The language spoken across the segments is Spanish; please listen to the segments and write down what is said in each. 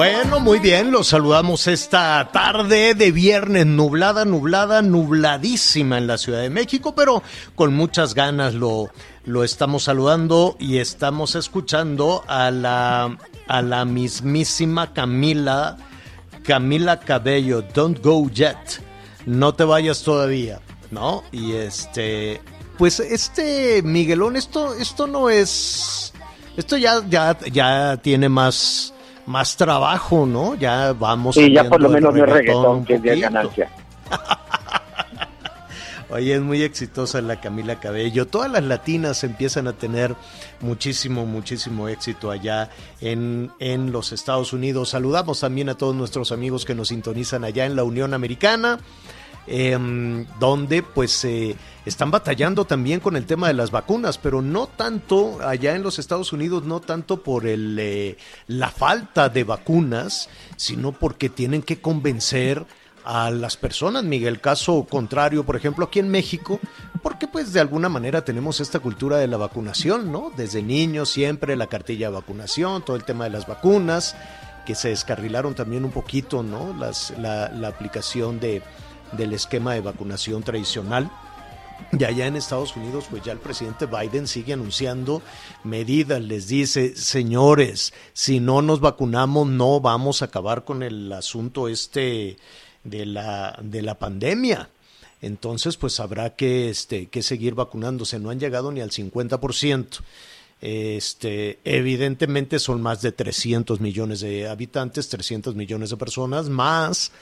Bueno, muy bien, los saludamos esta tarde de viernes, nublada, nublada, nubladísima en la Ciudad de México, pero con muchas ganas lo, lo estamos saludando y estamos escuchando a la, a la mismísima Camila, Camila Cabello, Don't Go Yet, no te vayas todavía, ¿no? Y este, pues este Miguelón, esto, esto no es, esto ya, ya, ya tiene más, más trabajo, ¿no? Ya vamos. Sí, ya por lo menos no es reggaetón, que es ganancia. Oye, es muy exitosa la Camila Cabello. Todas las latinas empiezan a tener muchísimo, muchísimo éxito allá en, en los Estados Unidos. Saludamos también a todos nuestros amigos que nos sintonizan allá en la Unión Americana. Em, donde pues eh, están batallando también con el tema de las vacunas, pero no tanto allá en los Estados Unidos, no tanto por el, eh, la falta de vacunas, sino porque tienen que convencer a las personas, Miguel. Caso contrario, por ejemplo, aquí en México, porque pues de alguna manera tenemos esta cultura de la vacunación, ¿no? Desde niños siempre la cartilla de vacunación, todo el tema de las vacunas, que se descarrilaron también un poquito, ¿no? Las, la, la aplicación de, del esquema de vacunación tradicional. Y allá en Estados Unidos, pues ya el presidente Biden sigue anunciando medidas, les dice, señores, si no nos vacunamos no vamos a acabar con el asunto este de la, de la pandemia. Entonces, pues habrá que, este, que seguir vacunándose. No han llegado ni al 50%. Este, evidentemente son más de 300 millones de habitantes, 300 millones de personas, más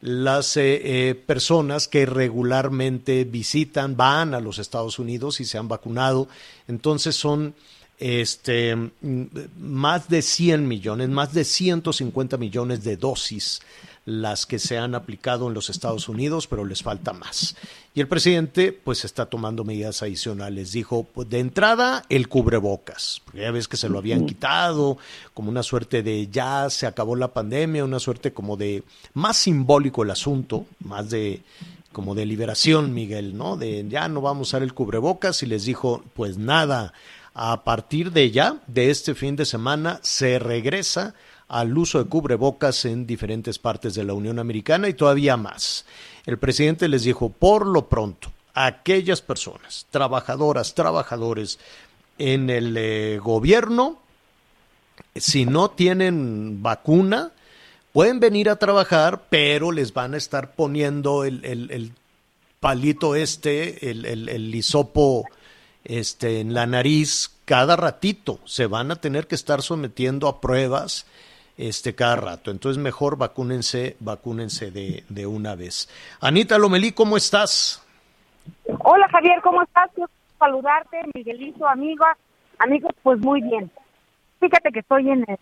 las eh, eh, personas que regularmente visitan, van a los Estados Unidos y se han vacunado. Entonces son este, mm, más de 100 millones, más de 150 millones de dosis las que se han aplicado en los Estados Unidos, pero les falta más. Y el presidente pues está tomando medidas adicionales. Dijo, pues, de entrada, el cubrebocas, porque ya ves que se lo habían quitado, como una suerte de ya se acabó la pandemia, una suerte como de más simbólico el asunto, más de como de liberación, Miguel, ¿no? De ya no vamos a usar el cubrebocas y les dijo, pues nada, a partir de ya, de este fin de semana, se regresa al uso de cubrebocas en diferentes partes de la Unión Americana y todavía más. El presidente les dijo, por lo pronto, aquellas personas, trabajadoras, trabajadores en el eh, gobierno, si no tienen vacuna, pueden venir a trabajar, pero les van a estar poniendo el, palito este, el, el, el hisopo este, en la nariz cada ratito. Se van a tener que estar sometiendo a pruebas este, cada rato. Entonces mejor vacúnense, vacúnense de, de una vez. Anita Lomelí, ¿cómo estás? Hola Javier, ¿cómo estás? Quiero saludarte, Miguelito, amiga. Amigos, pues muy bien. Fíjate que estoy en el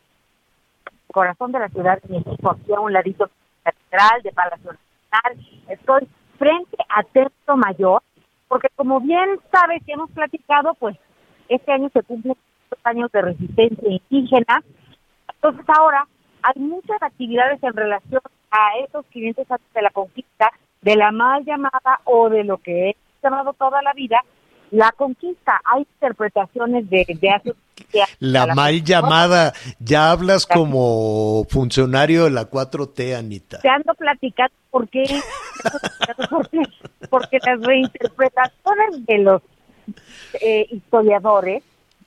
corazón de la Ciudad de México, aquí a un ladito central de Palacio Nacional. Estoy frente a Templo Mayor, porque como bien sabes y hemos platicado, pues este año se cumplen años de resistencia indígena. Entonces ahora hay muchas actividades en relación a esos 500 años de la conquista, de la mal llamada o de lo que he llamado toda la vida la conquista. Hay interpretaciones de, de hace La mal llamada, ya hablas como funcionario de la 4T, Anita. Te ando platicando por qué, porque, porque las reinterpretaciones de los eh, historiadores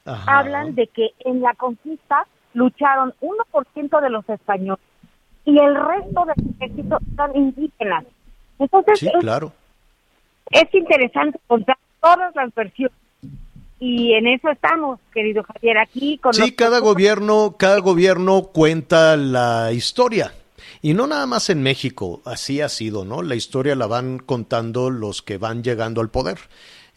Ajá. hablan de que en la conquista lucharon 1% de los españoles y el resto del ejército son indígenas. Entonces Sí, es, claro. es interesante contar todas las versiones y en eso estamos, querido Javier, aquí con Sí, los- cada gobierno, cada gobierno cuenta la historia. Y no nada más en México, así ha sido, ¿no? La historia la van contando los que van llegando al poder.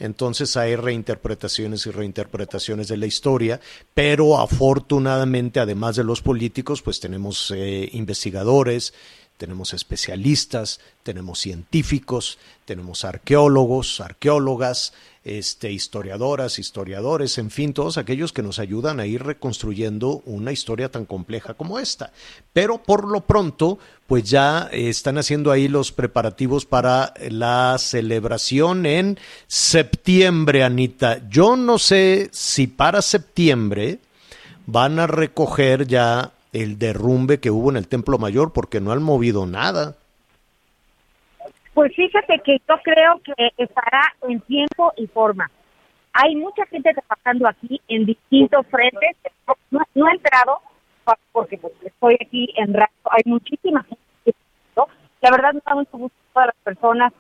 Entonces hay reinterpretaciones y reinterpretaciones de la historia, pero afortunadamente, además de los políticos, pues tenemos eh, investigadores, tenemos especialistas, tenemos científicos, tenemos arqueólogos, arqueólogas, este, historiadoras, historiadores, en fin, todos aquellos que nos ayudan a ir reconstruyendo una historia tan compleja como esta. Pero por lo pronto, pues ya están haciendo ahí los preparativos para la celebración en septiembre, Anita. Yo no sé si para septiembre van a recoger ya el derrumbe que hubo en el Templo Mayor porque no han movido nada. Pues fíjate que yo creo que estará en tiempo y forma. Hay mucha gente trabajando aquí en distintos frentes. No, no he entrado porque pues, estoy aquí en radio. Hay muchísima gente. ¿no? La verdad me da mucho gusto todas las personas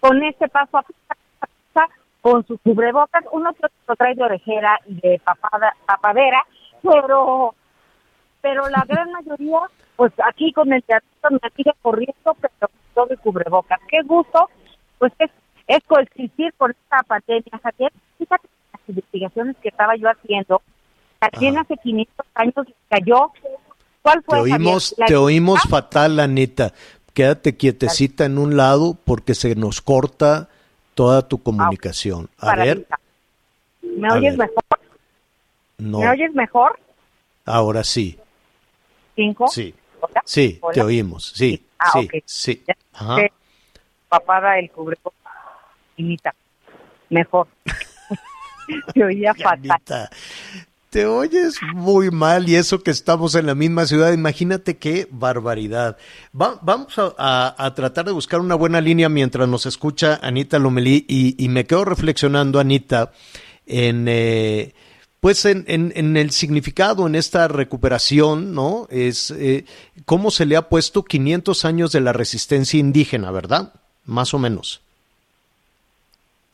con este paso a paso, con sus cubrebocas. Uno que otro trae de orejera y de papada, papadera, pero pero la gran mayoría, pues aquí con el teatro me sigue corriendo, pero todo el cubrebocas. Qué gusto, pues es, es coexistir con esta pandemia, Javier. Fíjate las investigaciones que estaba yo haciendo, también Ajá. hace 500 años cayó. ¿Cuál Te fue, Javier? oímos, te oímos Ah, fatal, Anita. Quédate quietecita en un lado porque se nos corta toda tu comunicación. A para ver. ¿Me a oyes ver. mejor? no, ¿Me oyes mejor? ahora sí, Sí, ¿Hola? sí, ¿Hola? te oímos, sí, Ah, sí, ok. sí. Ajá. papada el cubrebocas. Mejor. Se oía fatal. Te oyes muy mal y eso que estamos en la misma ciudad, imagínate qué barbaridad. Va- vamos a, a- a tratar de buscar una buena línea mientras nos escucha Anita Lomelí y, y me quedo reflexionando, Anita, en... eh, pues en, en- en el significado, en esta recuperación, ¿no? Es eh, cómo se le ha puesto 500 años de la resistencia indígena, ¿verdad? Más o menos.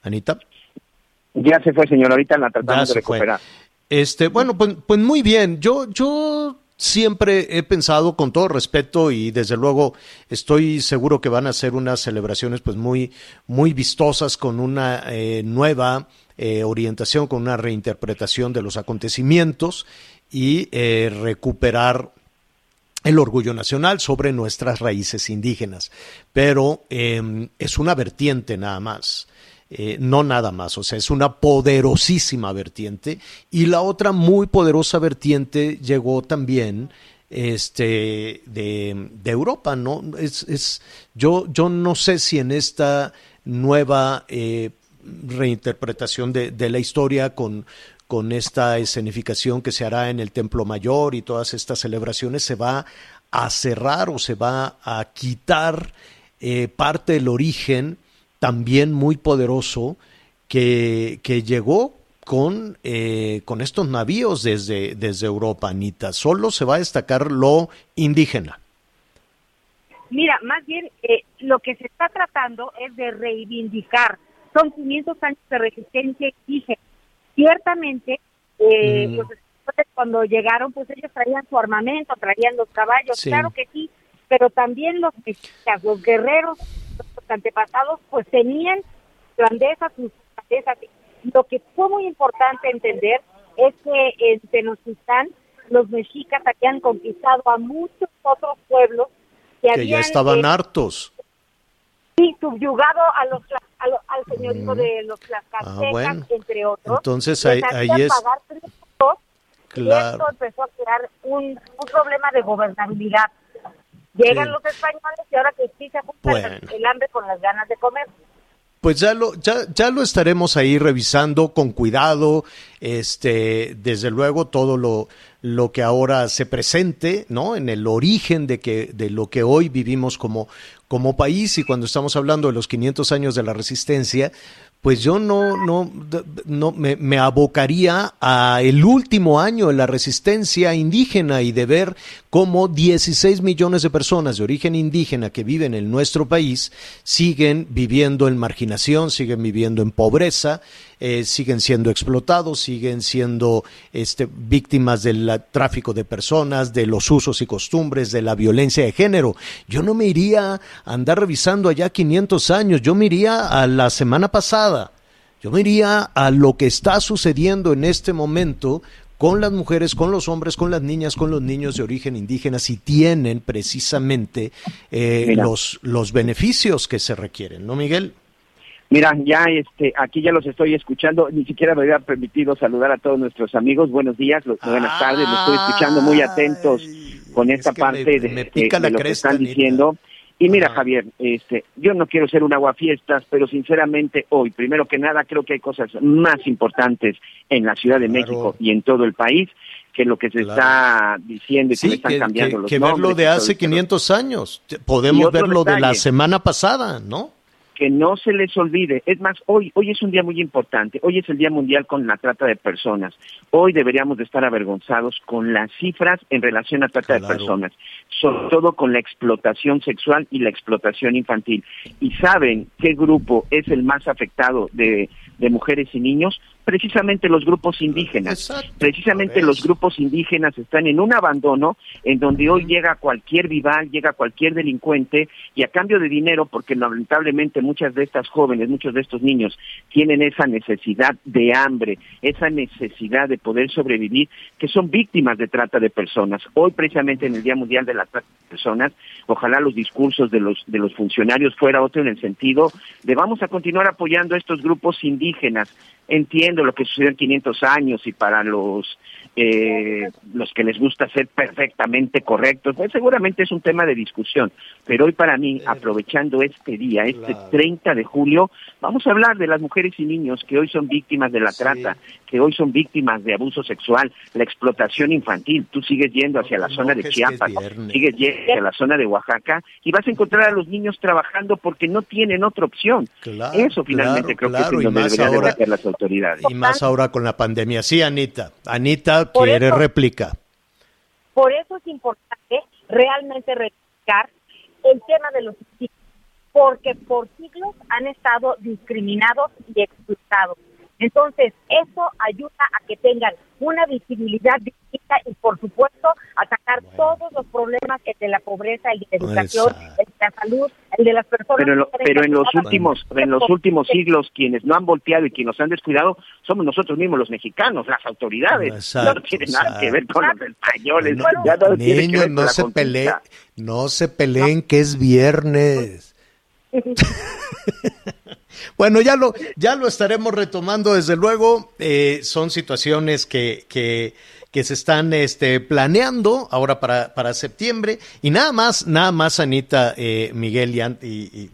Anita. Ya se fue, señor. Ahorita la tratamos de fue. recuperar. Este, bueno, pues, pues muy bien. Yo, yo siempre he pensado con todo respeto y desde luego estoy seguro que van a ser unas celebraciones pues muy, muy vistosas con una eh, nueva eh, orientación, con una reinterpretación de los acontecimientos y eh, recuperar el orgullo nacional sobre nuestras raíces indígenas. Pero eh, es una vertiente nada más. Eh, no nada más, o sea, es una poderosísima vertiente y la otra muy poderosa vertiente llegó también este de, de Europa, ¿no? Es, es yo, yo no sé si en esta nueva eh, reinterpretación de, de la historia con, con esta escenificación que se hará en el Templo Mayor y todas estas celebraciones se va a cerrar o se va a quitar eh, parte del origen también muy poderoso que, que llegó con, eh, con estos navíos desde, desde Europa, Anita. Solo se va a destacar lo indígena. Mira, más bien eh, lo que se está tratando es de reivindicar. Son 500 años de resistencia indígena. Ciertamente, eh, Mm. españoles cuando llegaron, pues ellos traían su armamento, traían los caballos, Sí. claro que sí, pero también los mexicas, los guerreros, antepasados, pues tenían grandeza, sus grandezas. Lo que fue muy importante entender es que en Tenochtitlán los mexicas habían conquistado a muchos otros pueblos que, Que habían ya estaban eh, hartos. sí, subyugado a los a lo- al señorío de los tlaxcaltecas, Ah, bueno. entre otros. Entonces, ahí- es- pagar tributos, Y Claro. esto empezó a crear un, un problema de gobernabilidad. Llegan Sí. los españoles y ahora que sí se junta Bueno. el hambre con las ganas de comer. pues ya lo, ya, ya lo estaremos ahí revisando con cuidado, este, desde luego todo lo, lo que ahora se presente, ¿no? En el origen de que, de lo que hoy vivimos como, como país y cuando estamos hablando de los 500 años de la resistencia, pues yo no, no, no me, me, abocaría a el último año de la resistencia indígena y de ver cómo 16 millones de personas de origen indígena que viven en nuestro país siguen viviendo en marginación, siguen viviendo en pobreza, eh, siguen siendo explotados, siguen siendo este, víctimas del tráfico de personas, de los usos y costumbres, de la violencia de género. Yo no me iría a andar revisando allá 500 años, yo me iría a la semana pasada. Yo me iría a lo que está sucediendo en este momento con las mujeres, con los hombres, con las niñas, con los niños de origen indígena, si tienen precisamente eh, los, los beneficios que se requieren, ¿no, Miguel? Mira, ya este, aquí ya los estoy escuchando, ni siquiera me había permitido saludar a todos nuestros amigos. Buenos días, buenas tardes, los estoy escuchando muy atentos con esta parte de, lo que están diciendo. Y mira, Javier, este, yo no quiero ser un aguafiestas, pero sinceramente hoy, primero que nada, creo que hay cosas más importantes en la Ciudad de México y en todo el país que lo que se está diciendo y que están cambiando los que verlo de hace 500 años. Podemos verlo de la semana pasada, ¿no? Que no se les olvide. Es más, hoy, hoy es un día muy importante. Hoy es el Día Mundial con la Trata de Personas. Hoy deberíamos de estar avergonzados con las cifras en relación a trata de personas, sobre todo con la explotación sexual y la explotación infantil. ¿Y saben qué grupo es el más afectado de, de mujeres y niños? Precisamente los grupos indígenas. precisamente los grupos indígenas están en un abandono en donde hoy llega cualquier vival, llega cualquier delincuente y a cambio de dinero, porque lamentablemente muchas de estas jóvenes, muchos de estos niños tienen esa necesidad de hambre, esa necesidad de poder sobrevivir, que son víctimas de trata de personas. Hoy precisamente en el Día Mundial de la Trata de Personas, ojalá los discursos de los de los funcionarios fuera otro en el sentido de vamos a continuar apoyando a estos grupos indígenas entiendo lo que sucedió en 500 años y para los eh, los que les gusta ser perfectamente correctos, pues seguramente es un tema de discusión. Pero hoy para mí, aprovechando este día, este 30 de julio, vamos a hablar de las mujeres y niños que hoy son víctimas de la trata, que hoy son víctimas de abuso sexual, la explotación infantil. Tú sigues yendo hacia la zona de Chiapas, sigues yendo hacia la zona de Oaxaca y vas a encontrar a los niños trabajando porque no tienen otra opción. Eso finalmente creo que es donde deberían ahora, de las autoridades. Y más ahora con la pandemia. Sí, Anita. Anita quiere réplica. Por eso es importante realmente replicar el tema de los porque por siglos han estado discriminados y explotados. Entonces, eso ayuda a que tengan una visibilidad distinta y, por supuesto, atacar todos los problemas de la pobreza, el de la educación, el de la salud, el de las personas. Pero, pero en los últimos, en los últimos siglos, quienes no han volteado y quienes nos han descuidado somos nosotros mismos los mexicanos, las autoridades. no tiene nada que ver con los españoles. No, niños, no se peleen, no se peleen que es viernes. Bueno, ya lo, ya lo estaremos retomando, desde luego. Eh, son situaciones que, que, se están este, planeando ahora para, para septiembre. Y nada más, nada más, Anita, eh, Miguel, y, y,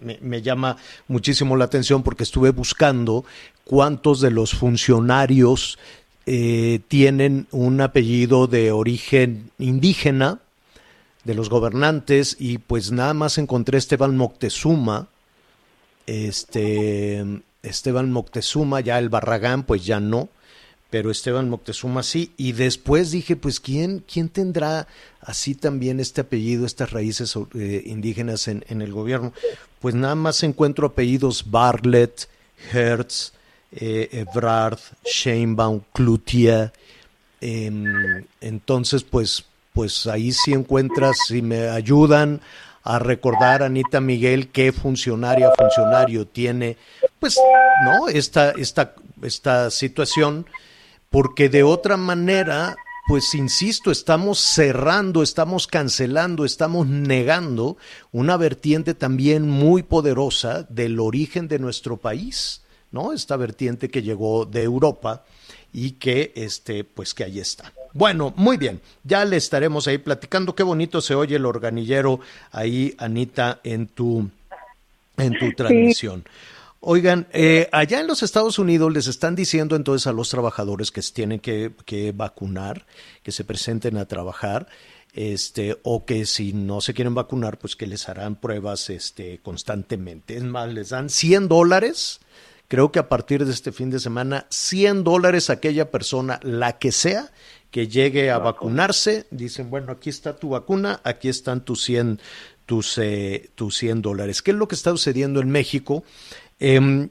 me, me, llama muchísimo la atención porque estuve buscando cuántos de los funcionarios eh, tienen un apellido de origen indígena de los gobernantes y pues nada más encontré Esteban Moctezuma, este, Esteban Moctezuma, ya el Barragán, pues ya no, pero Esteban Moctezuma sí. Y después dije, pues, ¿quién, quién tendrá así también este apellido, estas raíces eh, indígenas en, en, el gobierno? Pues nada más encuentro apellidos Bartlett, Hertz, eh, Ebrard, Sheinbaum, Cloutier. Eh, entonces, pues, pues ahí sí encuentras, si me ayudan a recordar, Anita Miguel, qué funcionaria funcionario tiene, pues, ¿no? Esta, esta, esta situación, porque de otra manera, pues insisto, estamos cerrando, estamos cancelando, estamos negando una vertiente también muy poderosa del origen de nuestro país, ¿no? Esta vertiente que llegó de Europa y que, este, pues que ahí está. Bueno, muy bien, ya le estaremos ahí platicando. Qué bonito se oye el organillero ahí, Anita, en tu, en tu transmisión. Oigan, eh, allá en los Estados Unidos les están diciendo entonces a los trabajadores que tienen que, que vacunar, que se presenten a trabajar, este, o que si no se quieren vacunar, pues que les harán pruebas este, constantemente. Es más, les dan 100 dólares. Creo que a partir de este fin de semana, 100 dólares a aquella persona, la que sea, que llegue a vacunarse. Dicen, bueno, aquí está tu vacuna, aquí están tus 100, tus, eh, tus 100 dólares. ¿Qué es lo que está sucediendo en México? Eh,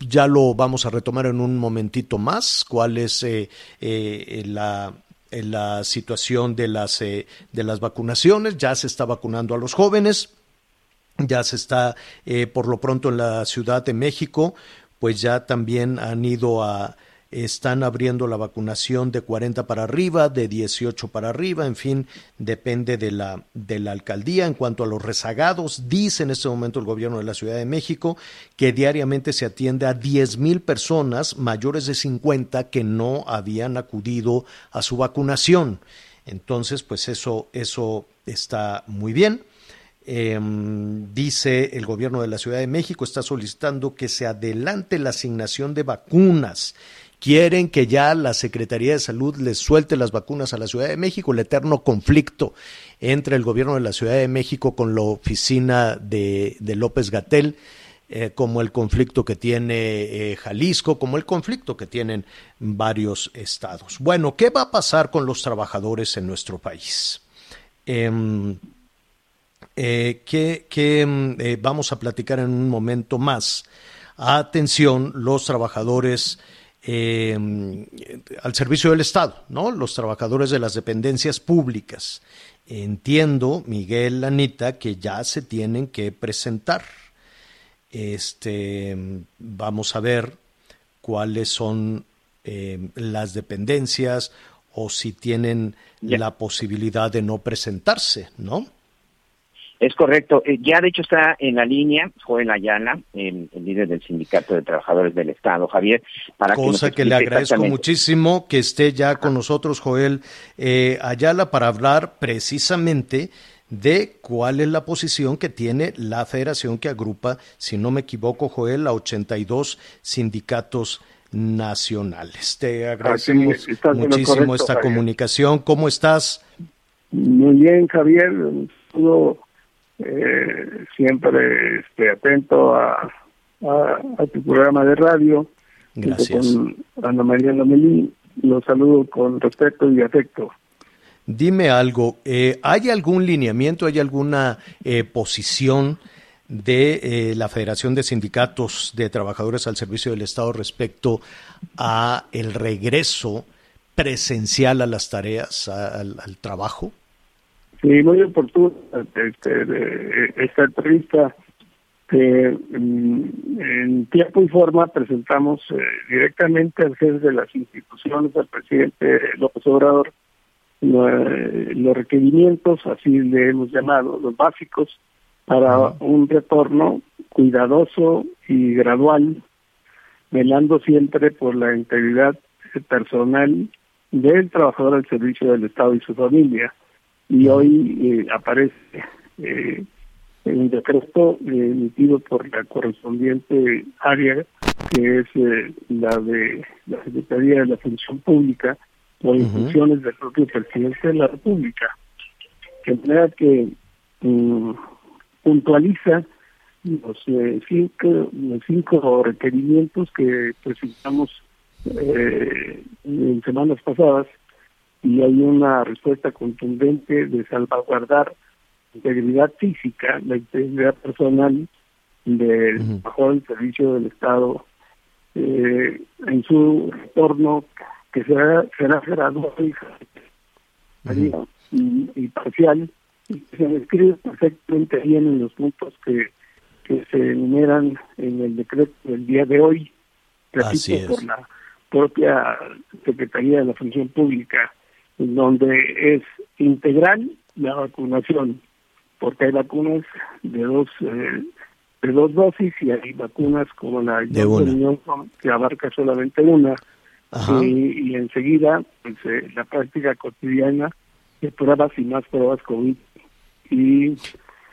ya lo vamos a retomar en un momentito más, cuál es eh, eh, la, la, situación de las, de las vacunaciones. Ya se está vacunando a los jóvenes, ya se está, por lo pronto en la Ciudad de México, pues ya también han ido a están abriendo la vacunación de 40 para arriba, de 18 para arriba, en fin, depende de la, de la alcaldía. En cuanto a los rezagados, dice en este momento el gobierno de la Ciudad de México que diariamente se atiende a 10 mil personas mayores de 50 que no habían acudido a su vacunación. Entonces, pues eso, eso está muy bien. Eh, dice el gobierno de la Ciudad de México está solicitando que se adelante la asignación de vacunas quieren que ya la Secretaría de Salud les suelte las vacunas a la Ciudad de México, el eterno conflicto entre el gobierno de la Ciudad de México con la oficina de, López Gatel, eh, como el conflicto que tiene eh, Jalisco, como el conflicto que tienen varios estados. Bueno, ¿qué va a pasar con los trabajadores en nuestro país? Eh, eh, que, que eh, vamos a platicar en un momento más. Atención, los trabajadores eh, al servicio del Estado, ¿no? Los trabajadores de las dependencias públicas. Entiendo, Miguel, Anita, que ya se tienen que presentar. Este, vamos a ver cuáles son eh, las dependencias o si tienen la posibilidad de no presentarse, ¿no? Es correcto. Eh, ya de hecho está en la línea Joel Ayala, el, el líder del Sindicato de Trabajadores del Estado, Javier, para que nos Cosa que le agradezco muchísimo que esté ya con nosotros Joel eh, Ayala para hablar precisamente de cuál es la posición que tiene la federación que agrupa, si no me equivoco, Joel, a 82 sindicatos nacionales. Te agradecemos muchísimo correcto, esta Javier. comunicación. ¿Cómo estás? Muy bien, Javier. Eh, siempre este, atento a, a, a tu programa de radio. Gracias. Con Ana María Lomelí. Los saludo con respeto y afecto. Dime algo, eh, ¿hay algún lineamiento, hay alguna eh, posición de eh, la Federación de Sindicatos de Trabajadores al Servicio del Estado respecto a el regreso presencial a las tareas, a- al, al trabajo? Sí, muy oportuno este, de- esta entrevista que mm, en tiempo y forma presentamos eh, directamente al jefe de las instituciones, al presidente López Obrador, lo- eh, los requerimientos, así le hemos llamado, los básicos, para un retorno cuidadoso y gradual, velando siempre por la integridad personal del trabajador al servicio del Estado y su familia. Y hoy eh, aparece eh, un decreto eh, emitido por la correspondiente área, que es eh, la de la Secretaría de la Función Pública, por instrucciones del propio presidente de la República. De manera que mm, puntualiza los eh, cinco, los cinco requerimientos que presentamos eh, en semanas pasadas y hay una respuesta contundente de salvaguardar la integridad física, la integridad personal del trabajador del servicio del Estado eh, en su retorno que será, será gradual y, y, y parcial y que se describe perfectamente bien en los puntos que, que se enumeran en el decreto del día de hoy, Así repito, es. por la propia Secretaría de la Función Pública, donde es integral la vacunación, porque hay vacunas de dos eh, de dos dosis y hay vacunas como la De. Johnson que abarca solamente una y enseguida pues, eh, la práctica cotidiana de pruebas y más pruebas COVID y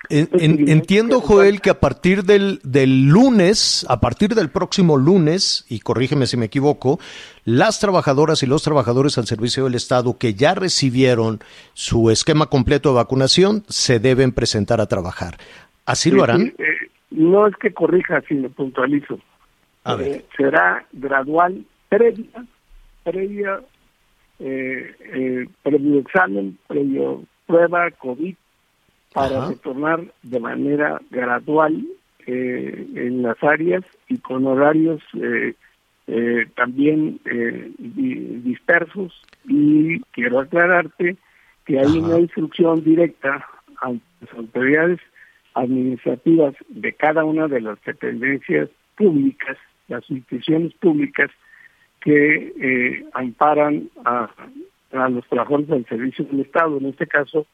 entiendo, Joel, que a partir del, del lunes, a partir del próximo lunes, y corrígeme si me equivoco, las trabajadoras y los trabajadores al servicio del Estado que ya recibieron su esquema completo de vacunación se deben presentar a trabajar. ¿Así lo harán? Eh, no es que corrija, sino puntualizo. A ver. Eh, será gradual, previa, previa, eh, previo examen, previo prueba COVID para retornar de manera gradual eh, en las áreas y con horarios eh, eh, también dispersos. Y quiero aclararte que hay una instrucción directa a las autoridades administrativas de cada una de las dependencias públicas, las instituciones públicas que amparan a, a los trabajadores del servicio del Estado, en este caso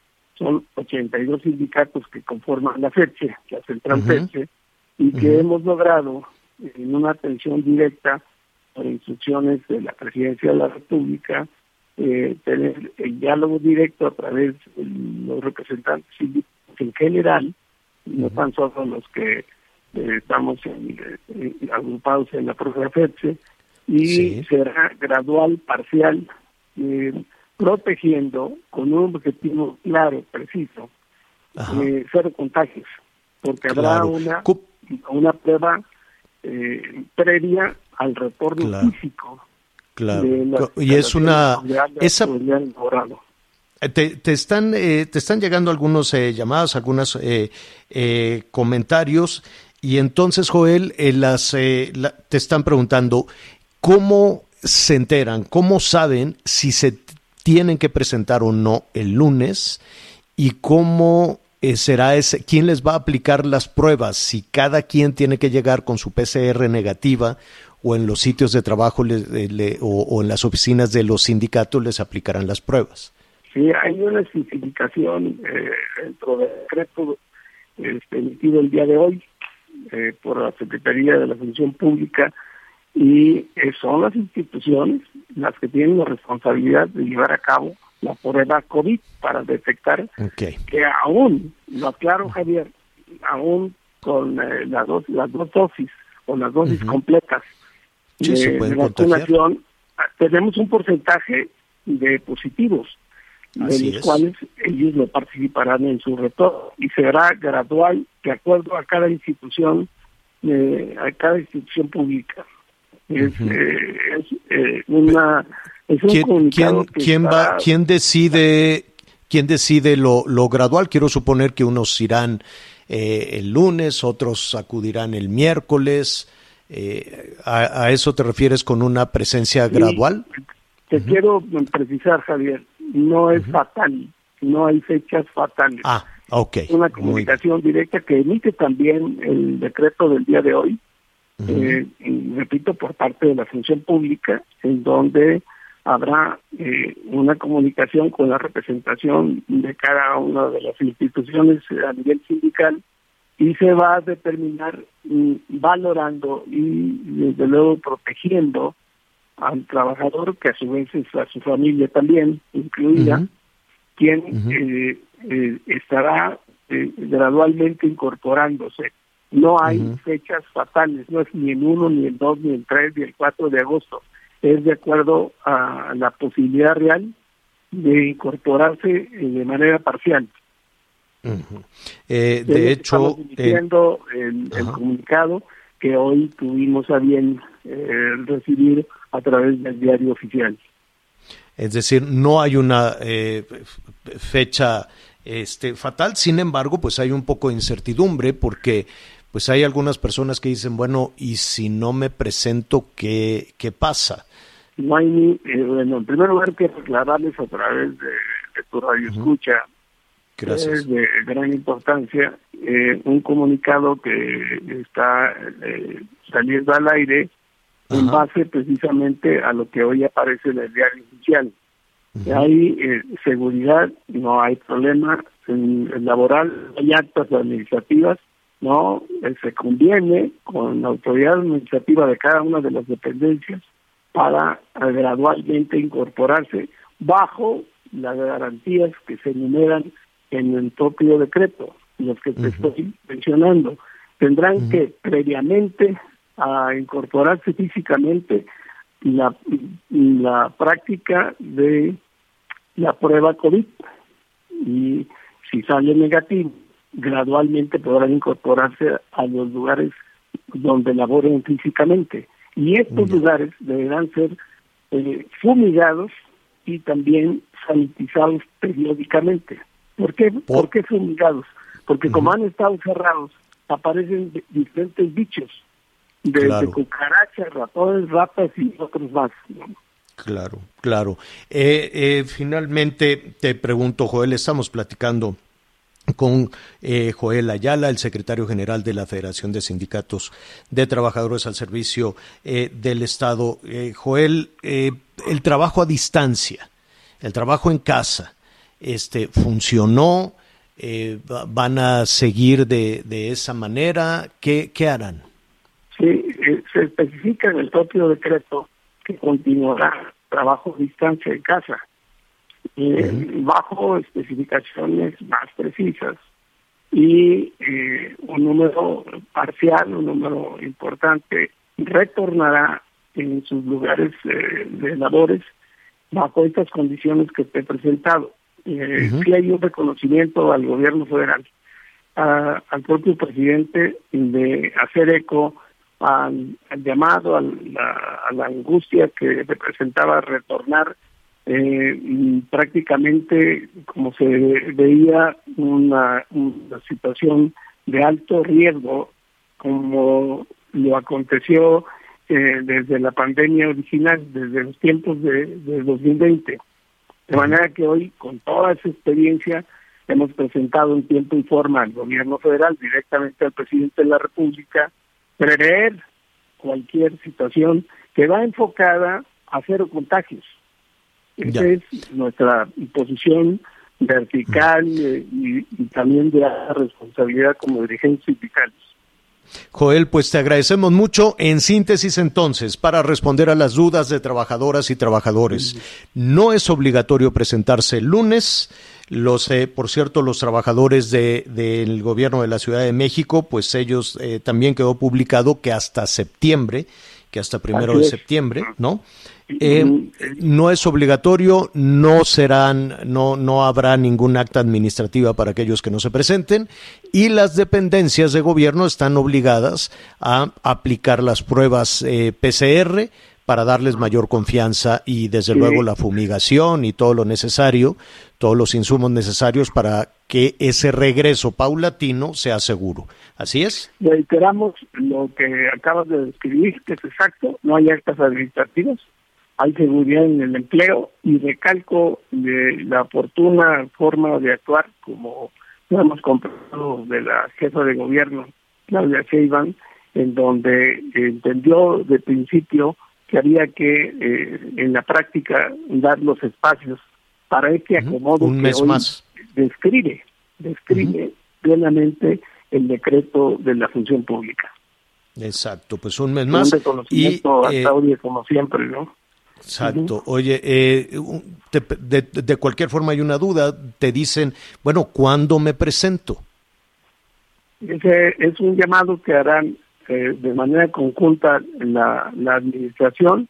son 82 sindicatos que conforman la FECHE, la Central FECHE, y que hemos logrado en una atención directa por instrucciones de la Presidencia de la República eh, tener el diálogo directo a través de los representantes sindicales en general, no tan solo los que eh, estamos eh, agrupados en la propia FECHE, y será gradual, parcial, protegiendo con un objetivo claro, preciso, eh, cero contagios, porque habrá una, una prueba eh, previa al retorno físico. Claro, y es una... Esa... Eh, te, te, están, te están llegando algunos llamadas, algunos comentarios, y entonces, Joel, las, te están preguntando, ¿cómo se enteran, cómo saben si se tienen que presentar o no el lunes y cómo eh, será ese, quién les va a aplicar las pruebas, si cada quien tiene que llegar con su PCR negativa o en los sitios de trabajo eh, o, en las oficinas de los sindicatos les aplicarán las pruebas. Sí, hay una especificación eh, dentro del decreto este, emitido el día de hoy por la Secretaría de la Función Pública y son las instituciones las que tienen la responsabilidad de llevar a cabo la prueba COVID para detectar que aún, lo aclaro Javier, aún con eh, las, dos, las dos dosis, con las dosis completas de, vacunación, ah, tenemos un porcentaje de positivos, de los cuales ellos no participarán en su retorno y será gradual de acuerdo a cada institución, eh, a cada institución pública. Es, eh, eh, una ¿Quién, quién, va, quién decide quién decide lo, lo gradual? Quiero suponer que unos irán eh, el lunes, otros acudirán el miércoles. a, eso te refieres con una presencia gradual? Te quiero precisar, Javier, no es fatal, no hay fechas fatales. Ah, ok. Es una comunicación directa que emite también el decreto del día de hoy, eh, repito, por parte de la función pública, en donde habrá eh, una comunicación con la representación de cada una de las instituciones a nivel sindical y se va a determinar mm, valorando y desde luego protegiendo al trabajador que a su vez es a su familia también incluida quien eh, eh, estará gradualmente incorporándose no hay fechas fatales, no es ni el 1, ni el 2, ni el 3, ni el 4 de agosto. Es de acuerdo a la posibilidad real de incorporarse eh, de manera parcial. eh, de hecho, diciendo el, comunicado que hoy tuvimos a bien eh, recibir a través del diario oficial. Es decir, no hay una eh, fecha este, fatal, sin embargo, pues hay un poco de incertidumbre porque pues hay algunas personas que dicen, bueno, ¿y si no me presento, qué, qué pasa? No hay ni, eh, bueno, en primer lugar quiero aclararles a través de, tu radio escucha, es de gran importancia, eh, un comunicado que está eh, saliendo al aire en base precisamente a lo que hoy aparece en el diario oficial. Hay seguridad, no hay problema en, en laboral, hay actas administrativas no eh, se conviene con la autoridad administrativa de cada una de las dependencias para eh, gradualmente incorporarse bajo las garantías que se enumeran en el propio decreto. los que te estoy mencionando. Tendrán que previamente a incorporarse físicamente la, la práctica de la prueba COVID y si sale negativo, gradualmente podrán incorporarse a los lugares donde laboren físicamente. Y estos lugares deberán ser eh, fumigados y también sanitizados periódicamente. ¿Por qué? ¿Por, qué fumigados? Porque como han estado cerrados, aparecen diferentes bichos, desde cucarachas, ratones, ratas y otros más. Claro, claro. Eh, eh, finalmente te pregunto, Joel, estamos platicando con eh, Joel Ayala, el secretario general de la Federación de Sindicatos de Trabajadores al Servicio del Estado. Joel, el trabajo a distancia, el trabajo en casa, este, funcionó, van a seguir de, de esa manera, ¿qué, qué harán? Sí, se especifica en el propio decreto que continuará trabajo a distancia en casa, eh, bajo especificaciones más precisas. Y eh, un número parcial, un número importante, retornará en sus lugares eh, de labores bajo estas condiciones que te he presentado. Eh, Sí hay un reconocimiento al gobierno federal, al propio presidente de hacer eco al, llamado, a la, angustia que representaba retornar eh, prácticamente como se veía una, situación de alto riesgo como lo aconteció eh, desde la pandemia original, desde los tiempos de, de 2020. De manera que hoy, con toda esa experiencia, hemos presentado en tiempo y forma al gobierno federal, directamente al presidente de la República, prever cualquier situación que va enfocada a cero contagios. Esa es nuestra posición vertical eh, y, también de la responsabilidad como dirigentes sindicales. Joel, pues te agradecemos mucho. En síntesis, entonces, para responder a las dudas de trabajadoras y trabajadores, no es obligatorio presentarse el lunes. Los, eh, por cierto, los trabajadores de, del gobierno de la Ciudad de México, pues ellos eh, también quedó publicado que hasta septiembre, que hasta primero de septiembre, ¿no? Eh, no es obligatorio, no serán, no, no habrá ningún acta administrativa para aquellos que no se presenten y las dependencias de gobierno están obligadas a aplicar las pruebas PCR para darles mayor confianza y desde luego la fumigación y todo lo necesario, todos los insumos necesarios para que ese regreso paulatino sea seguro. ¿Así es? Reiteramos lo que acabas de describir, que es exacto, no hay actas administrativas, hay seguridad en el empleo y recalco de la oportuna forma de actuar como lo hemos comprado de la jefa de gobierno, Claudia Sheinbaum, en donde entendió de principio que había que eh, en la práctica dar los espacios para este acomodo Un mes que hoy más. describe, describe plenamente el decreto de la función pública. Exacto, pues un mes más. Un reconocimiento y, a Claudia, como siempre, ¿no? Exacto. Oye, eh, de, de, cualquier forma hay una duda. Te dicen, bueno, ¿cuándo me presento? Ese es un llamado que harán eh, de manera conjunta la, la administración,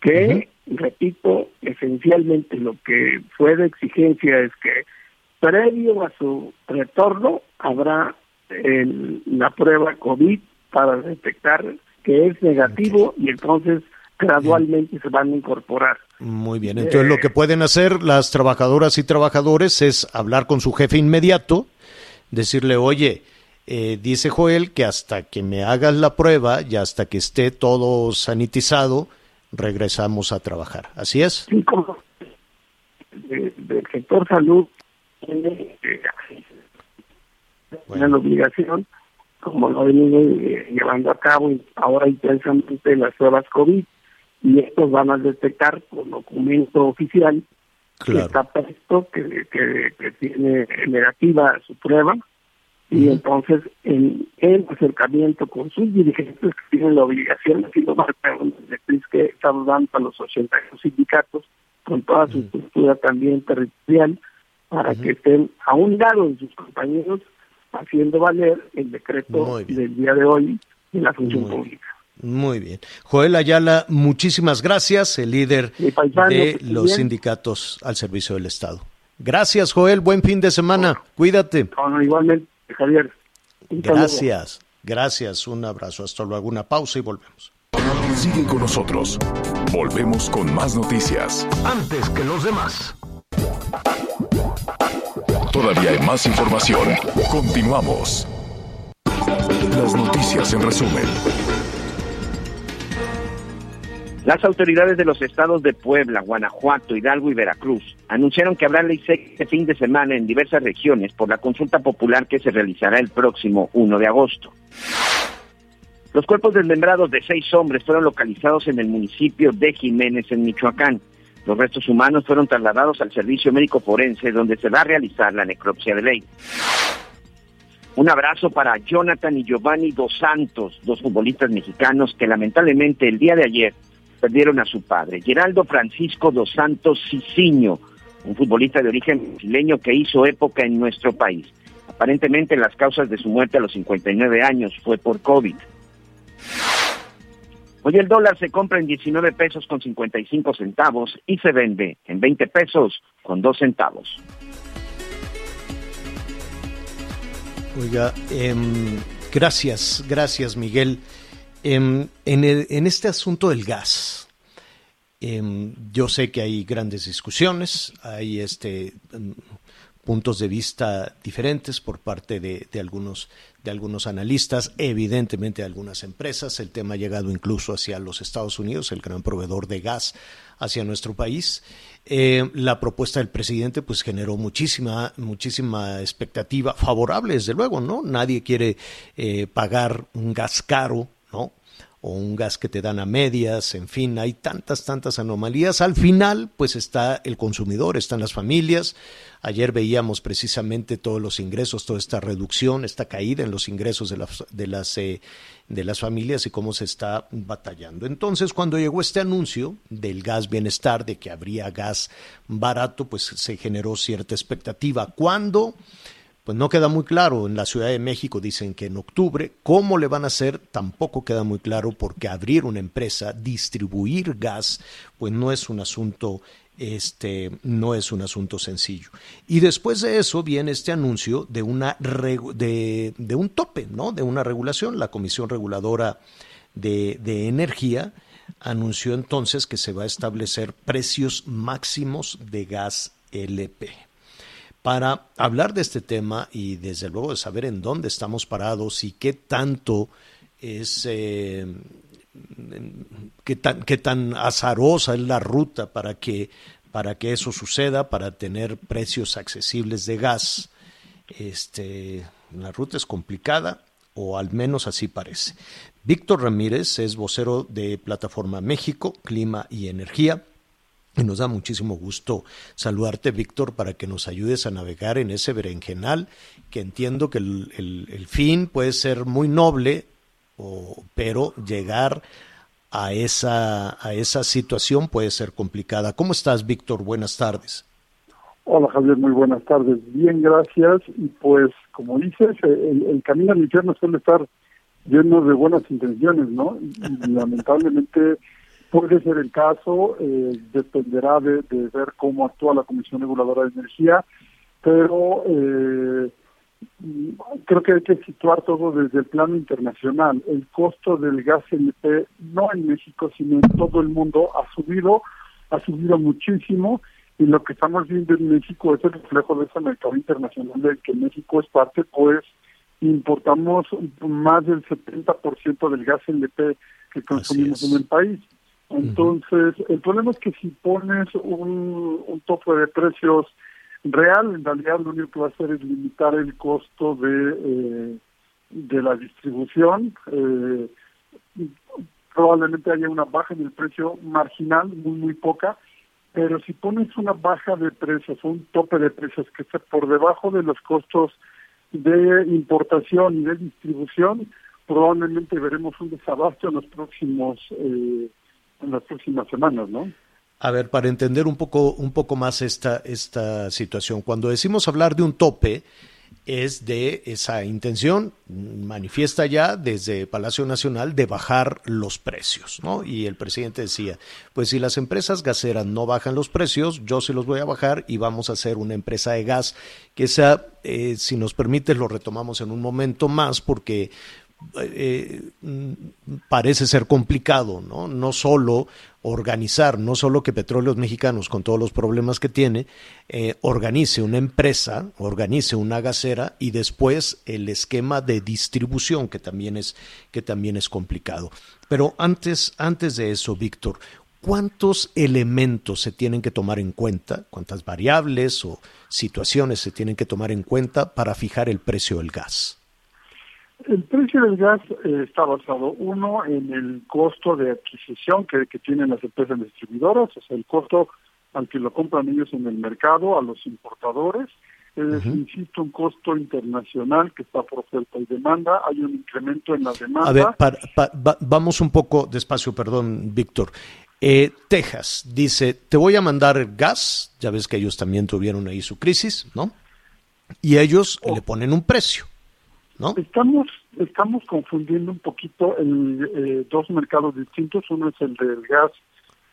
que, repito, esencialmente lo que fue de exigencia es que previo a su retorno habrá el, la prueba COVID para detectar que es negativo y entonces gradualmente se van a incorporar. Muy bien, entonces lo que pueden hacer las trabajadoras y trabajadores es hablar con su jefe inmediato, decirle, oye, eh, dice Joel que hasta que me hagas la prueba y hasta que esté todo sanitizado, regresamos a trabajar. ¿Así es? Sí, como del sector salud tiene eh, la obligación, como lo venido eh, llevando a cabo ahora intensamente las pruebas COVID, y estos van a detectar con documento oficial que está presto, que, que, que tiene negativa su prueba, y entonces en el acercamiento con sus dirigentes que tienen la obligación, así lo marca que estamos dando a los 82 sindicatos, con toda su estructura también territorial, para que estén a un lado de sus compañeros haciendo valer el decreto del día de hoy de la función pública. Muy bien. Joel Ayala, muchísimas gracias, el líder de los sindicatos al servicio del Estado. Gracias, Joel. Buen fin de semana. Cuídate. igualmente, Javier. Gracias. Gracias. Un abrazo. Hasta luego. Una pausa y volvemos. Sigue con nosotros. Volvemos con más noticias. Antes que los demás. Todavía hay más información. Continuamos. Las noticias en resumen. Las autoridades de los estados de Puebla, Guanajuato, Hidalgo y Veracruz anunciaron que habrá ley seca este fin de semana en diversas regiones por la consulta popular que se realizará el próximo 1 de agosto. Los cuerpos desmembrados de seis hombres fueron localizados en el municipio de Jiménez, en Michoacán. Los restos humanos fueron trasladados al servicio médico forense, donde se va a realizar la necropsia de ley. Un abrazo para Jonathan y Giovanni Dos Santos, dos futbolistas mexicanos que lamentablemente el día de ayer perdieron a su padre, Geraldo Francisco dos Santos Ciciño, un futbolista de origen brasileño que hizo época en nuestro país. Aparentemente las causas de su muerte a los 59 años fue por COVID. Hoy el dólar se compra en 19 pesos con 55 centavos y se vende en 20 pesos con 2 centavos. Oiga, em, gracias, gracias Miguel. Em, en, este asunto del gas, em, yo sé que hay grandes discusiones, hay este em, puntos de vista diferentes por parte de, algunos de algunos analistas, evidentemente de algunas empresas. El tema ha llegado incluso hacia los Estados Unidos, el gran proveedor de gas hacia nuestro país. Eh, la propuesta del presidente pues generó muchísima muchísima expectativa favorable desde luego no nadie quiere eh, pagar un gas caro no o un gas que te dan a medias, en fin, hay tantas, tantas anomalías. Al final, pues está el consumidor, están las familias. Ayer veíamos precisamente todos los ingresos, toda esta reducción, esta caída en los ingresos de las, de las, eh, de las familias y cómo se está batallando. Entonces, cuando llegó este anuncio del gas bienestar, de que habría gas barato, pues se generó cierta expectativa. ¿Cuándo? Pues no queda muy claro. En la Ciudad de México dicen que en octubre, ¿cómo le van a hacer? Tampoco queda muy claro porque abrir una empresa, distribuir gas, pues no es un asunto este no es un asunto sencillo. Y después de eso viene este anuncio de una de, un tope, ¿no? De una regulación. La Comisión Reguladora de Energía anunció entonces que se va a establecer precios máximos de gas LP para hablar de este tema y desde luego de saber en dónde estamos parados y qué tanto es, eh, qué, tan, qué tan azarosa es la ruta para que, para que eso suceda, para tener precios accesibles de gas. Este, la ruta es complicada, o al menos así parece. Víctor Ramírez es vocero de Plataforma México, Clima y Energía. Y nos da muchísimo gusto saludarte, Víctor, para que nos ayudes a navegar en ese berenjenal, que entiendo que el, fin puede ser muy noble, pero llegar a esa, a esa situación puede ser complicada. ¿Cómo estás, Víctor? Buenas tardes. Hola, Javier, muy buenas tardes. Bien, gracias. Y pues, como dices, el, el camino al infierno suele estar lleno de buenas intenciones, ¿no? Y lamentablemente Puede ser el caso, eh, dependerá de, ver cómo actúa la Comisión Reguladora de Energía, pero eh, creo que hay que situar todo desde el plano internacional. El costo del gas LP, no en México, sino en todo el mundo, ha subido, ha subido muchísimo, y lo que estamos viendo en México es el reflejo de ese mercado internacional del que México es parte, pues importamos más del 70% del gas LP que consumimos en el país. Entonces, el problema es que si pones un, tope de precios real, en realidad lo único que va a hacer es limitar el costo de, eh, de la distribución. Eh, probablemente haya una baja en el precio marginal, muy, muy poca, pero si pones una baja de precios, un tope de precios que esté por debajo de los costos de importación y de distribución, probablemente veremos un desabasto en los próximos eh, en las próximas semanas, ¿no? A ver, para entender un poco, un poco más esta, esta situación, cuando decimos hablar de un tope, es de esa intención manifiesta ya desde Palacio Nacional de bajar los precios, ¿no? Y el presidente decía, pues si las empresas gaseras no bajan los precios, yo se los voy a bajar y vamos a hacer una empresa de gas que esa, eh, si nos permite, lo retomamos en un momento más porque eh, parece ser complicado, ¿no? No solo organizar, no solo que Petróleos Mexicanos, con todos los problemas que tiene, eh, organice una empresa, organice una gasera y después el esquema de distribución, que también es, que también es complicado. Pero antes, antes de eso, Víctor, ¿cuántos elementos se tienen que tomar en cuenta? ¿Cuántas variables o situaciones se tienen que tomar en cuenta para fijar el precio del gas? El precio del gas eh, está basado, uno, en el costo de adquisición que, tienen las empresas distribuidoras, o sea, el costo al que lo compran ellos en el mercado, a los importadores. Es, insisto, un costo internacional que está por oferta y demanda. Hay un incremento en la demanda. A ver, vamos un poco despacio, perdón, Víctor. Eh, Texas dice, te voy a mandar gas, ya ves que ellos también tuvieron ahí su crisis, ¿no? Y ellos le ponen un precio. Estamos estamos confundiendo un poquito el, eh, dos mercados distintos. Uno es el del gas,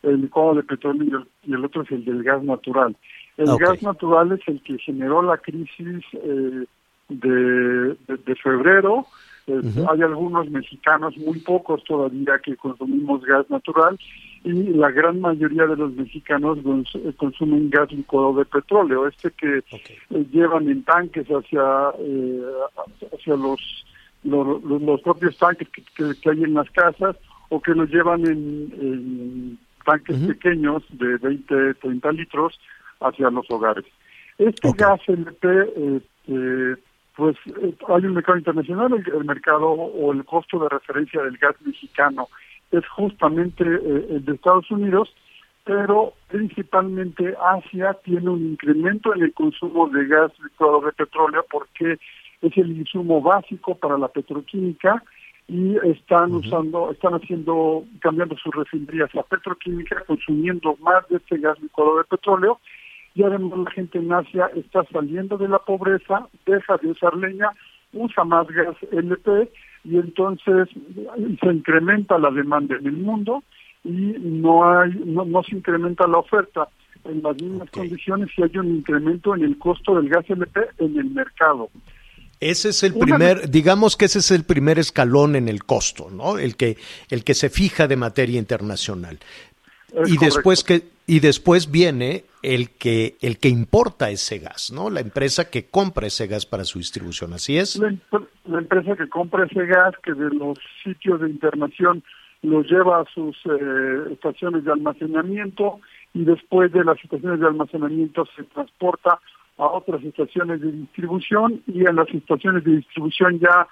el licuado de petróleo y el, otro es el del gas natural. El gas natural es el que generó la crisis eh, de, de, febrero. Hay algunos mexicanos, muy pocos todavía, que consumimos gas natural y la gran mayoría de los mexicanos eh, consumen gas licuado de petróleo, este que eh, llevan en tanques hacia eh, hacia los, los, propios tanques que, hay en las casas o que los llevan en, tanques pequeños de 20, 30 litros hacia los hogares. Este gas LP, pues hay un mercado internacional, el mercado o el costo de referencia del gas mexicano es justamente eh, el de Estados Unidos, pero principalmente Asia tiene un incremento en el consumo de gas licuado de petróleo porque es el insumo básico para la petroquímica y están usando, están haciendo, cambiando sus refinerías a petroquímica, consumiendo más de este gas licuado de petróleo. Y además la gente en Asia está saliendo de la pobreza, deja de usar leña, usa más gas LP y entonces se incrementa la demanda en el mundo y no hay no, se incrementa la oferta en las mismas condiciones y hay un incremento en el costo del gas LP en el mercado. Ese es el primer, digamos que ese es el primer escalón en el costo, ¿no? El que el que se fija de materia internacional. y después que y después viene el que el que importa ese gas, ¿no? La empresa que compra ese gas para su distribución, así es. La, empresa que compra ese gas que de los sitios de internación lo lleva a sus eh, estaciones de almacenamiento y después de las estaciones de almacenamiento se transporta a otras estaciones de distribución y en las estaciones de distribución ya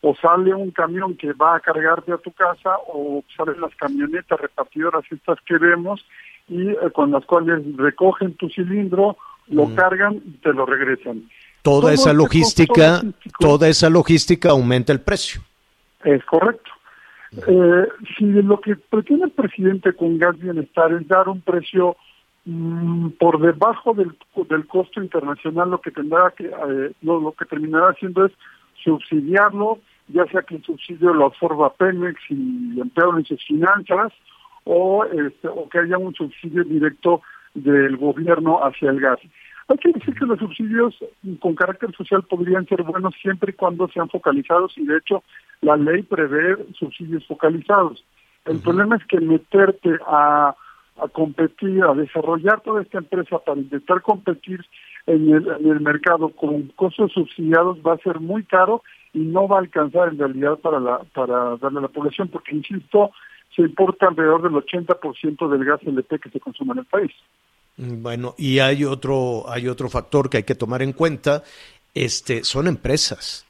o sale un camión que va a cargarte a tu casa o salen las camionetas repartidoras estas que vemos y eh, con las cuales recogen tu cilindro, lo mm. cargan y te lo regresan. Toda esa este logística, toda esa logística aumenta el precio. Es correcto. Eh, si lo que pretende el presidente con Gas Bienestar es dar un precio mm, por debajo del, del costo internacional, lo que tendrá que eh, lo, que terminará haciendo es subsidiarlo, ya sea que el subsidio lo absorba Pemex y emplearlo en sus finanzas, o, este, o que haya un subsidio directo del gobierno hacia el gas. Hay que decir que los subsidios con carácter social podrían ser buenos siempre y cuando sean focalizados y de hecho la ley prevé subsidios focalizados. El problema es que meterte a, a competir, a desarrollar toda esta empresa para intentar competir en el, en el mercado con costos subsidiados va a ser muy caro y no va a alcanzar en realidad para la para darle a la población porque insisto se importa alrededor del 80% del gas LP que se consume en el país. Bueno, y hay otro, hay otro factor que hay que tomar en cuenta, este, son empresas,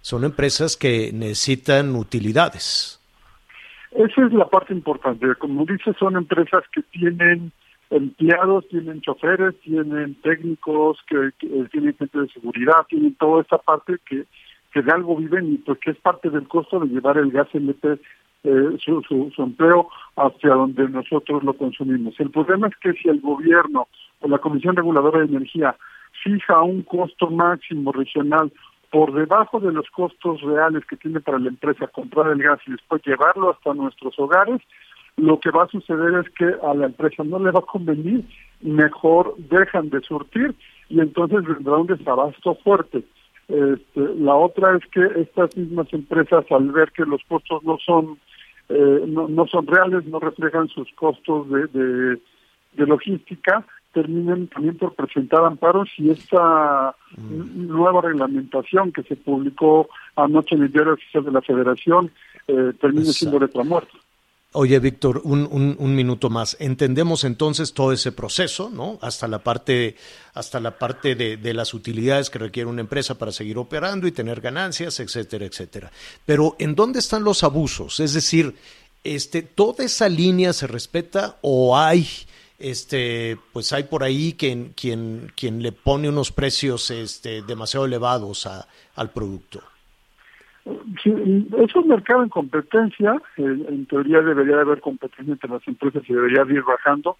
son empresas que necesitan utilidades. Esa es la parte importante. Como dices, son empresas que tienen empleados, tienen choferes, tienen técnicos, que, tienen gente de seguridad, tienen toda esta parte que, que de algo viven y pues que es parte del costo de llevar el gas LP eh, su, su, empleo hacia donde nosotros lo consumimos. El problema es que si el gobierno o la Comisión Reguladora de Energía fija un costo máximo regional por debajo de los costos reales que tiene para la empresa comprar el gas y después llevarlo hasta nuestros hogares, lo que va a suceder es que a la empresa no le va a convenir, mejor dejan de surtir y entonces vendrá un desabasto fuerte. Este, la otra es que estas mismas empresas, al ver que los costos no son eh, no, son reales, no reflejan sus costos de, de, logística, terminan también por presentar amparos y esta mm. nueva reglamentación que se publicó anoche en el diario oficial de la Federación eh, termina siendo letra muerta. Oye, Víctor, un, un, minuto más. Entendemos entonces todo ese proceso, ¿no? Hasta la parte, hasta la parte de, de, las utilidades que requiere una empresa para seguir operando y tener ganancias, etcétera, etcétera. Pero ¿en dónde están los abusos? Es decir, este, ¿toda esa línea se respeta o hay, este, pues hay por ahí quien, quien, quien le pone unos precios este, demasiado elevados al producto? Sí, es un mercado en competencia, en teoría debería haber competencia entre las empresas y debería ir bajando.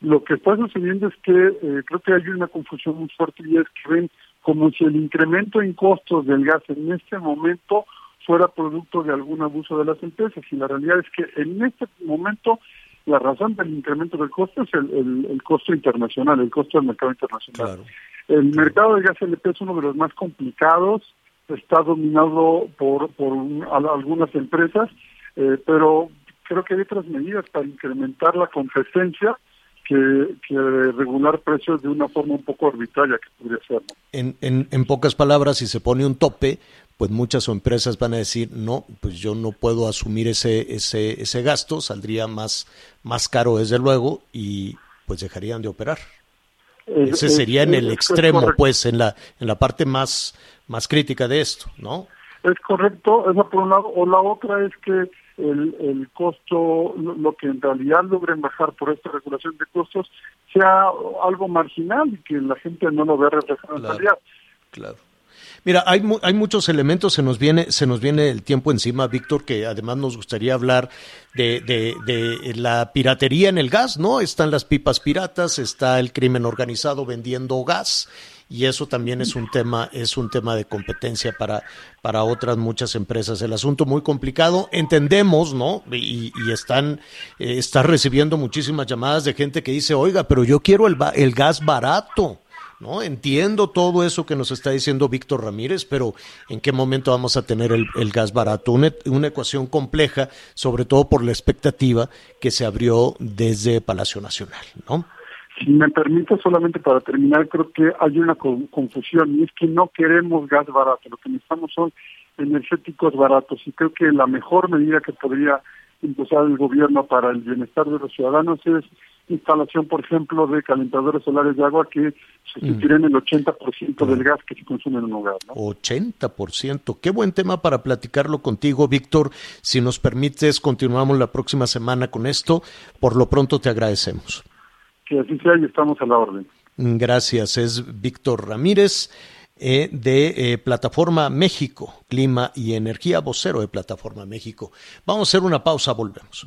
Lo que está sucediendo es que eh, creo que hay una confusión muy fuerte y es que ven como si el incremento en costos del gas en este momento fuera producto de algún abuso de las empresas y la realidad es que en este momento la razón del incremento del costo es el, el, costo internacional, el costo del mercado internacional. El mercado del gas LP es uno de los más complicados, está dominado por, por algunas empresas, eh, pero creo que hay otras medidas para incrementar la competencia que, que, regular precios de una forma un poco arbitraria que podría ser. En, en, en pocas palabras, si se pone un tope, pues muchas empresas van a decir, no, pues yo no puedo asumir ese, ese, ese gasto, saldría más, más caro desde luego y pues dejarían de operar. Ese sería en el extremo, pues, en la, en la parte más, más crítica de esto, ¿no? Es correcto, esa por un lado, o la otra es que el, el costo, lo que en realidad logren bajar por esta regulación de costos, sea algo marginal y que la gente no lo vea reflejado en realidad. Claro. Mira, hay, hay muchos elementos, se nos, viene, se nos viene el tiempo encima, Víctor, que además nos gustaría hablar de, de, de, la piratería en el gas, ¿no? Están las pipas piratas, está el crimen organizado vendiendo gas y eso también es un tema es un tema de competencia para para otras muchas empresas. El asunto muy complicado entendemos no y, y están eh, recibiendo muchísimas llamadas de gente que dice oiga pero yo quiero el, el gas barato ¿no? Entiendo todo eso que nos está diciendo Víctor Ramírez, pero ¿en qué momento vamos a tener el, gas barato? Una, una, ecuación compleja, sobre todo por la expectativa que se abrió desde Palacio Nacional, ¿no? Si me permite, solamente para terminar, creo que hay una confusión y es que no queremos gas barato, lo que necesitamos son energéticos baratos y creo que la mejor medida que podría impulsar el gobierno para el bienestar de los ciudadanos es instalación, por ejemplo, de calentadores solares de agua que sustituirían el 80% del gas que se consume en un hogar. ¿no? 80%. Qué buen tema para platicarlo contigo, Víctor. Si nos permites, continuamos la próxima semana con esto. Por lo pronto te agradecemos. Que así sea y estamos a la orden. Gracias. Es Víctor Ramírez. Eh, de eh, Plataforma México, Clima y Energía, vocero de Plataforma México. Vamos a hacer una pausa, volvemos.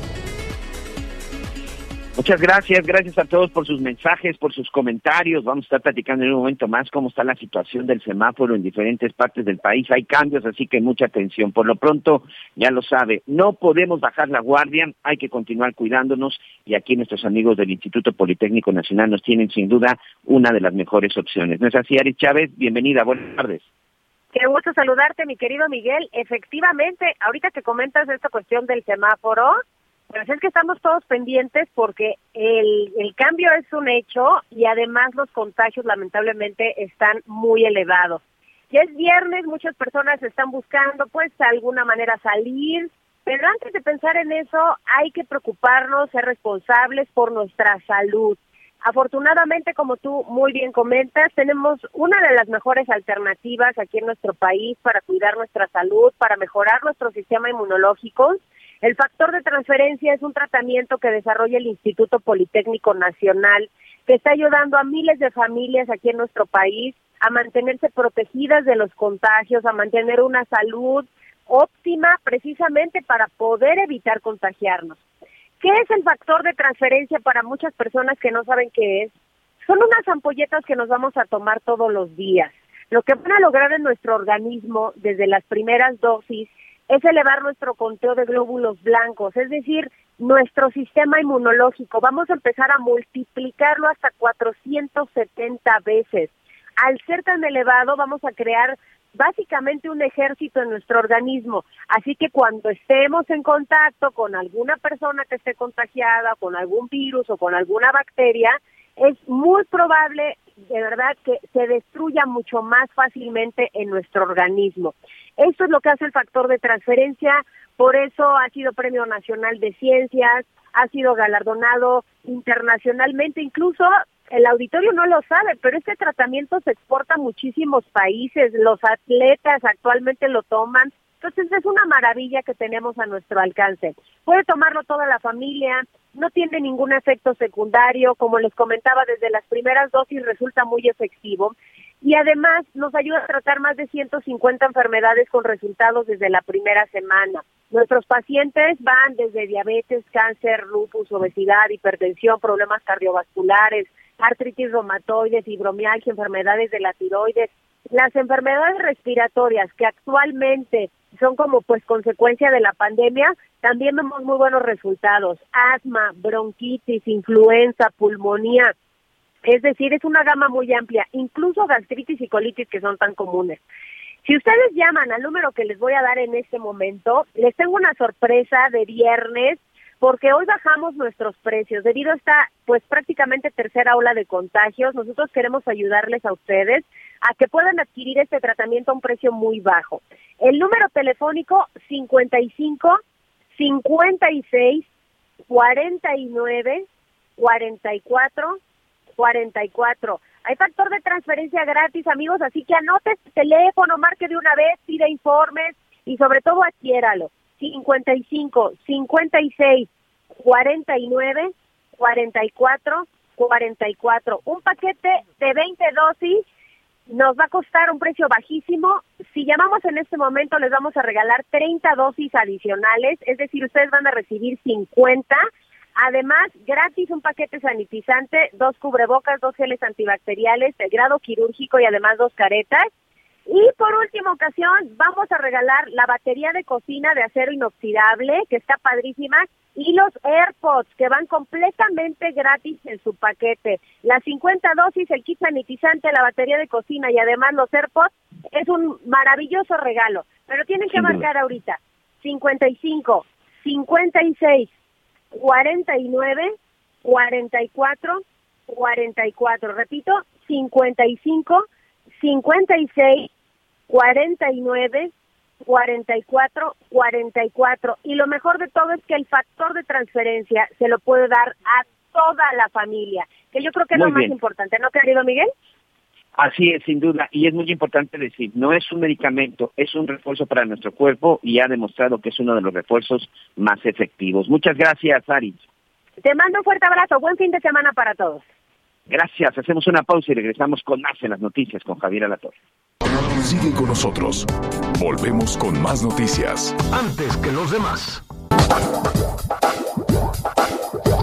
Muchas gracias, gracias a todos por sus mensajes, por sus comentarios. Vamos a estar platicando en un momento más cómo está la situación del semáforo en diferentes partes del país. Hay cambios, así que mucha atención. Por lo pronto, ya lo sabe, no podemos bajar la guardia, hay que continuar cuidándonos y aquí nuestros amigos del Instituto Politécnico Nacional nos tienen sin duda una de las mejores opciones. ¿No es así, Ari Chávez? Bienvenida, buenas tardes. Qué gusto saludarte, mi querido Miguel. Efectivamente, ahorita que comentas esta cuestión del semáforo, pues es que estamos todos pendientes porque el, el cambio es un hecho y además los contagios lamentablemente están muy elevados. Ya es viernes, muchas personas están buscando pues de alguna manera salir, pero antes de pensar en eso hay que preocuparnos, ser responsables por nuestra salud. Afortunadamente, como tú muy bien comentas, tenemos una de las mejores alternativas aquí en nuestro país para cuidar nuestra salud, para mejorar nuestro sistema inmunológico el factor de transferencia es un tratamiento que desarrolla el Instituto Politécnico Nacional que está ayudando a miles de familias aquí en nuestro país a mantenerse protegidas de los contagios, a mantener una salud óptima precisamente para poder evitar contagiarnos. ¿Qué es el factor de transferencia para muchas personas que no saben qué es? Son unas ampolletas que nos vamos a tomar todos los días. Lo que van a lograr en nuestro organismo desde las primeras dosis es elevar nuestro conteo de glóbulos blancos, es decir, nuestro sistema inmunológico. Vamos a empezar a multiplicarlo hasta 470 veces. Al ser tan elevado, vamos a crear básicamente un ejército en nuestro organismo. Así que cuando estemos en contacto con alguna persona que esté contagiada, con algún virus o con alguna bacteria, es muy probable de verdad que se destruya mucho más fácilmente en nuestro organismo. Esto es lo que hace el factor de transferencia, por eso ha sido Premio Nacional de Ciencias, ha sido galardonado internacionalmente, incluso el auditorio no lo sabe, pero este tratamiento se exporta a muchísimos países, los atletas actualmente lo toman, entonces es una maravilla que tenemos a nuestro alcance. Puede tomarlo toda la familia, no tiene ningún efecto secundario, como les comentaba, desde las primeras dosis resulta muy efectivo y además nos ayuda a tratar más de 150 enfermedades con resultados desde la primera semana. Nuestros pacientes van desde diabetes, cáncer, lupus, obesidad, hipertensión, problemas cardiovasculares, artritis reumatoide, fibromialgia, enfermedades de la tiroides, las enfermedades respiratorias que actualmente son como pues consecuencia de la pandemia, también vemos muy buenos resultados. Asma, bronquitis, influenza, pulmonía. Es decir, es una gama muy amplia, incluso gastritis y colitis que son tan comunes. Si ustedes llaman al número que les voy a dar en este momento, les tengo una sorpresa de viernes porque hoy bajamos nuestros precios debido a esta pues prácticamente tercera ola de contagios. Nosotros queremos ayudarles a ustedes a que puedan adquirir este tratamiento a un precio muy bajo. El número telefónico 55 56 49 44 44. Hay factor de transferencia gratis, amigos, así que anote teléfono, marque de una vez, pida informes y sobre todo adquiéralo. 55 56 49 44 44. Un paquete de 20 dosis nos va a costar un precio bajísimo. Si llamamos en este momento, les vamos a regalar 30 dosis adicionales, es decir, ustedes van a recibir 50. Además, gratis un paquete sanitizante, dos cubrebocas, dos geles antibacteriales de grado quirúrgico y además dos caretas. Y por última ocasión, vamos a regalar la batería de cocina de acero inoxidable, que está padrísima, y los AirPods, que van completamente gratis en su paquete. Las 50 dosis, el kit sanitizante, la batería de cocina y además los AirPods, es un maravilloso regalo. Pero tienen que marcar ahorita 55, 56, 49, 44, 44. Repito, 55, 56, 49, 44, 44. Y lo mejor de todo es que el factor de transferencia se lo puede dar a toda la familia, que yo creo que es lo más importante, ¿no, querido Miguel? Así es, sin duda, y es muy importante decir, no es un medicamento, es un refuerzo para nuestro cuerpo y ha demostrado que es uno de los refuerzos más efectivos. Muchas gracias, Ari. Te mando un fuerte abrazo, buen fin de semana para todos. Gracias, hacemos una pausa y regresamos con más en las noticias con Javier Alatorre. Sigue con nosotros. Volvemos con más noticias. Antes que los demás.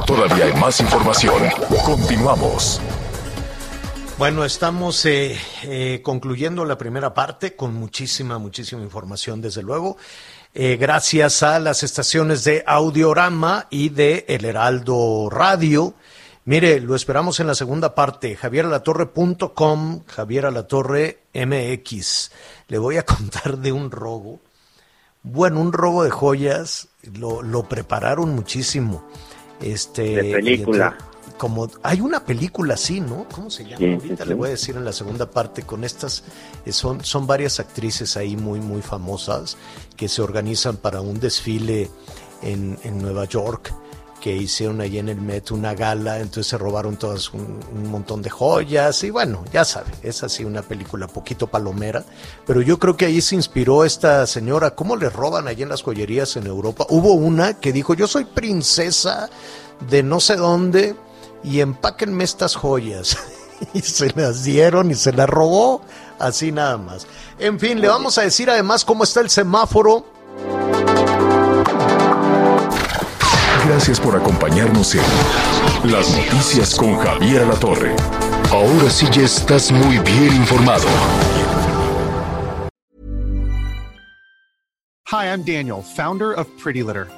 Todavía hay más información. Continuamos. Bueno, estamos eh, eh, concluyendo la primera parte con muchísima, muchísima información, desde luego. Eh, gracias a las estaciones de Audiorama y de El Heraldo Radio. Mire, lo esperamos en la segunda parte, javieralatorre.com, Javieralatorre MX. Le voy a contar de un robo. Bueno, un robo de joyas, lo, lo prepararon muchísimo. Este, de película. como hay una película así, ¿no? ¿Cómo se llama? Ahorita le voy a decir en la segunda parte con estas eh, son son varias actrices ahí muy muy famosas que se organizan para un desfile en, en Nueva York que hicieron allí en el Met una gala, entonces se robaron todas un, un, montón de joyas y bueno, ya sabe, es así una película poquito palomera, pero yo creo que ahí se inspiró esta señora, cómo le roban allí en las joyerías en Europa. Hubo una que dijo, yo soy princesa de no sé dónde, y empáquenme estas joyas. y se las dieron y se las robó, así nada más. En fin, le vamos a decir además cómo está el semáforo. Gracias por acompañarnos en Las Noticias con Javier La Torre. Ahora sí ya estás muy bien informado. Hi, I'm Daniel, founder of Pretty Litter.